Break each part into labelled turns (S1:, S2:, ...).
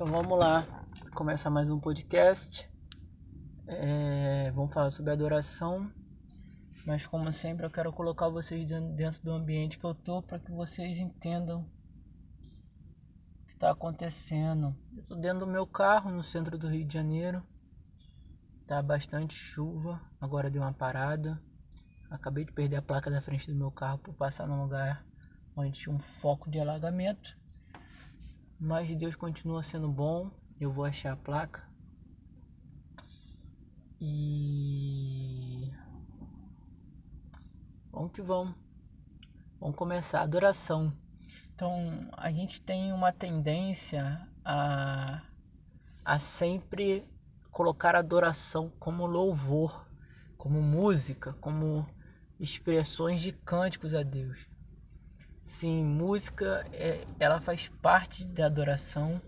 S1: Então vamos lá, começa mais um podcast. É, vamos falar sobre adoração, mas como sempre eu quero colocar vocês dentro do ambiente que eu tô para que vocês entendam o que está acontecendo. Eu tô dentro do meu carro no centro do Rio de Janeiro. Tá bastante chuva, agora deu uma parada. Acabei de perder a placa da frente do meu carro por passar num lugar onde tinha um foco de alagamento. Mas Deus continua sendo bom. Eu vou achar a placa. E vamos que vamos. Vamos começar. Adoração. Então a gente tem uma tendência a, a sempre colocar adoração como louvor, como música, como expressões de cânticos a Deus. Sim, música é, ela faz parte da adoração.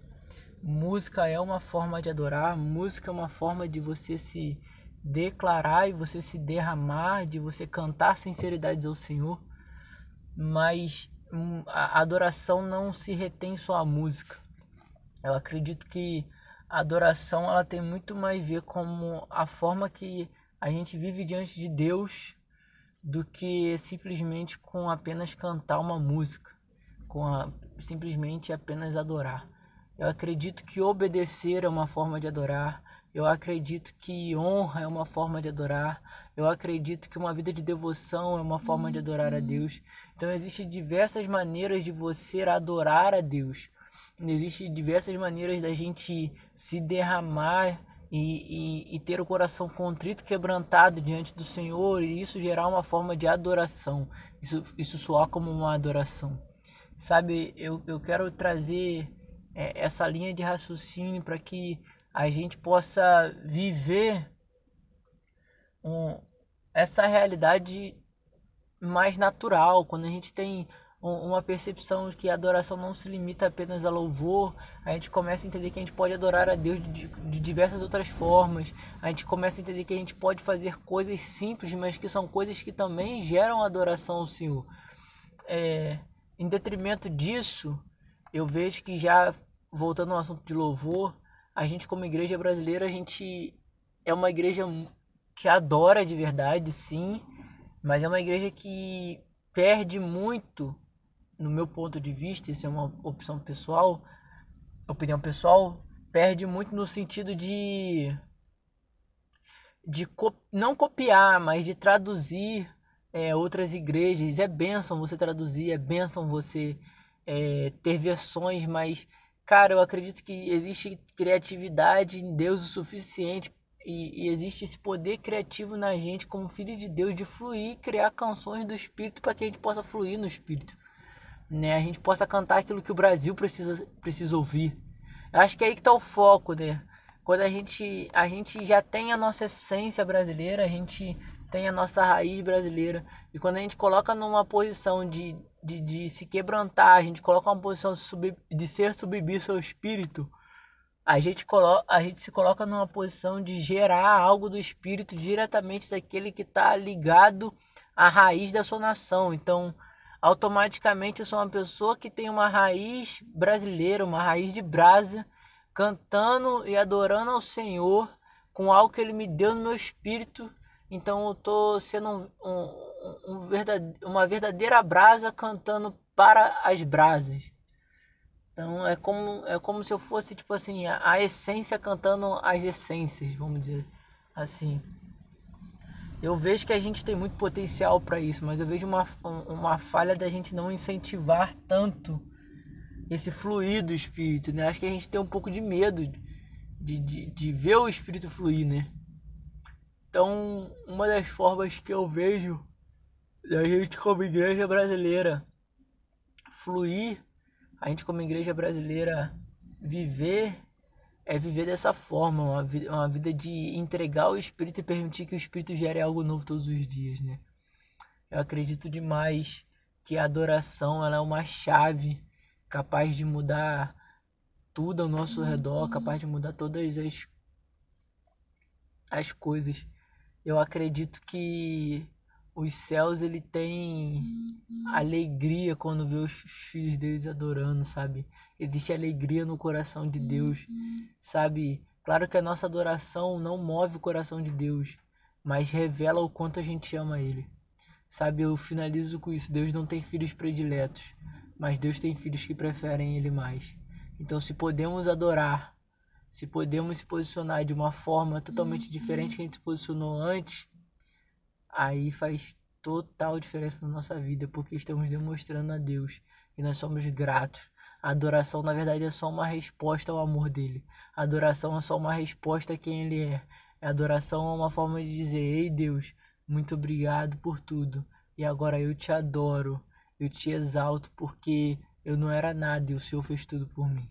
S1: Música é uma forma de adorar, música é uma forma de você se declarar e você se derramar, de você cantar sinceridades ao Senhor. Mas hum, a adoração não se retém só à música. Eu acredito que a adoração ela tem muito mais a ver como a forma que a gente vive diante de Deus do que simplesmente com apenas cantar uma música, com a, simplesmente apenas adorar. Eu acredito que obedecer é uma forma de adorar. Eu acredito que honra é uma forma de adorar. Eu acredito que uma vida de devoção é uma forma de adorar a Deus. Então existem diversas maneiras de você adorar a Deus. Existem diversas maneiras da gente se derramar e, e, e, ter o coração contrito, quebrantado diante do Senhor, e isso gerar uma forma de adoração, isso, isso soar como uma adoração. Sabe, eu, eu quero trazer é, essa linha de raciocínio para que a gente possa viver um, essa realidade mais natural, quando a gente tem uma percepção de que a adoração não se limita apenas a louvor, a gente começa a entender que a gente pode adorar a Deus de, de, diversas outras formas, a gente começa a entender que a gente pode fazer coisas simples, mas que são coisas que também geram adoração ao Senhor. É, em detrimento disso, eu vejo que já voltando ao assunto de louvor, a gente como igreja brasileira, a gente é uma igreja que adora de verdade, sim, mas é uma igreja que perde muito no meu ponto de vista, isso é uma opção pessoal, opinião pessoal, perde muito no sentido de de co não copiar, mas de traduzir é, outras igrejas. É bênção você traduzir, é bênção você é, ter versões, mas, cara, eu acredito que existe criatividade em Deus o suficiente e, e, existe esse poder criativo na gente, como filho de Deus, de fluir criar canções do Espírito para que a gente possa fluir no Espírito né? A gente possa cantar aquilo que o Brasil precisa, precisa ouvir. Eu acho que é aí que está o foco, né? Quando a gente, a gente já tem a nossa essência brasileira, a gente tem a nossa raiz brasileira. E quando a gente coloca numa posição de, de, de se quebrantar, a gente coloca uma posição de, sub, de ser submisso ao espírito, a gente, coloca, a gente se coloca numa posição de gerar algo do espírito diretamente daquele que está ligado à raiz da sua nação. Então, automaticamente eu sou uma pessoa que tem uma raiz brasileira, uma raiz de brasa, cantando e adorando ao Senhor com algo que Ele me deu no meu espírito. Então eu estou sendo um, um, um verdade, uma verdadeira brasa cantando para as brasas. Então é como, é como se eu fosse tipo assim, a, a essência cantando as essências, vamos dizer assim. Eu vejo que a gente tem muito potencial para isso, mas eu vejo uma, uma falha da gente não incentivar tanto esse fluir do espírito, né? Acho que a gente tem um pouco de medo de, de, de ver o espírito fluir, né? Então, uma das formas que eu vejo da gente como igreja brasileira fluir, a gente como igreja brasileira viver é viver dessa forma, uma vida, uma vida de entregar o Espírito e permitir que o Espírito gere algo novo todos os dias, né? Eu acredito demais que a adoração ela é uma chave capaz de mudar tudo ao nosso redor, capaz de mudar todas as, as coisas. Eu acredito que os céus ele tem alegria quando vê os filhos deles adorando, sabe? Existe alegria no coração de Deus, sabe? Claro que a nossa adoração não move o coração de Deus, mas revela o quanto a gente ama Ele. Sabe, eu finalizo com isso. Deus não tem filhos prediletos, mas Deus tem filhos que preferem Ele mais. Então, se podemos adorar, se podemos se posicionar de uma forma totalmente diferente que a gente se posicionou antes, aí faz total diferença na nossa vida, porque estamos demonstrando a Deus que nós somos gratos. A adoração, na verdade, é só uma resposta ao amor dele. A adoração é só uma resposta a quem ele é. A adoração é uma forma de dizer: Ei Deus, muito obrigado por tudo. E agora eu te adoro, eu te exalto porque eu não era nada e o Senhor fez tudo por mim.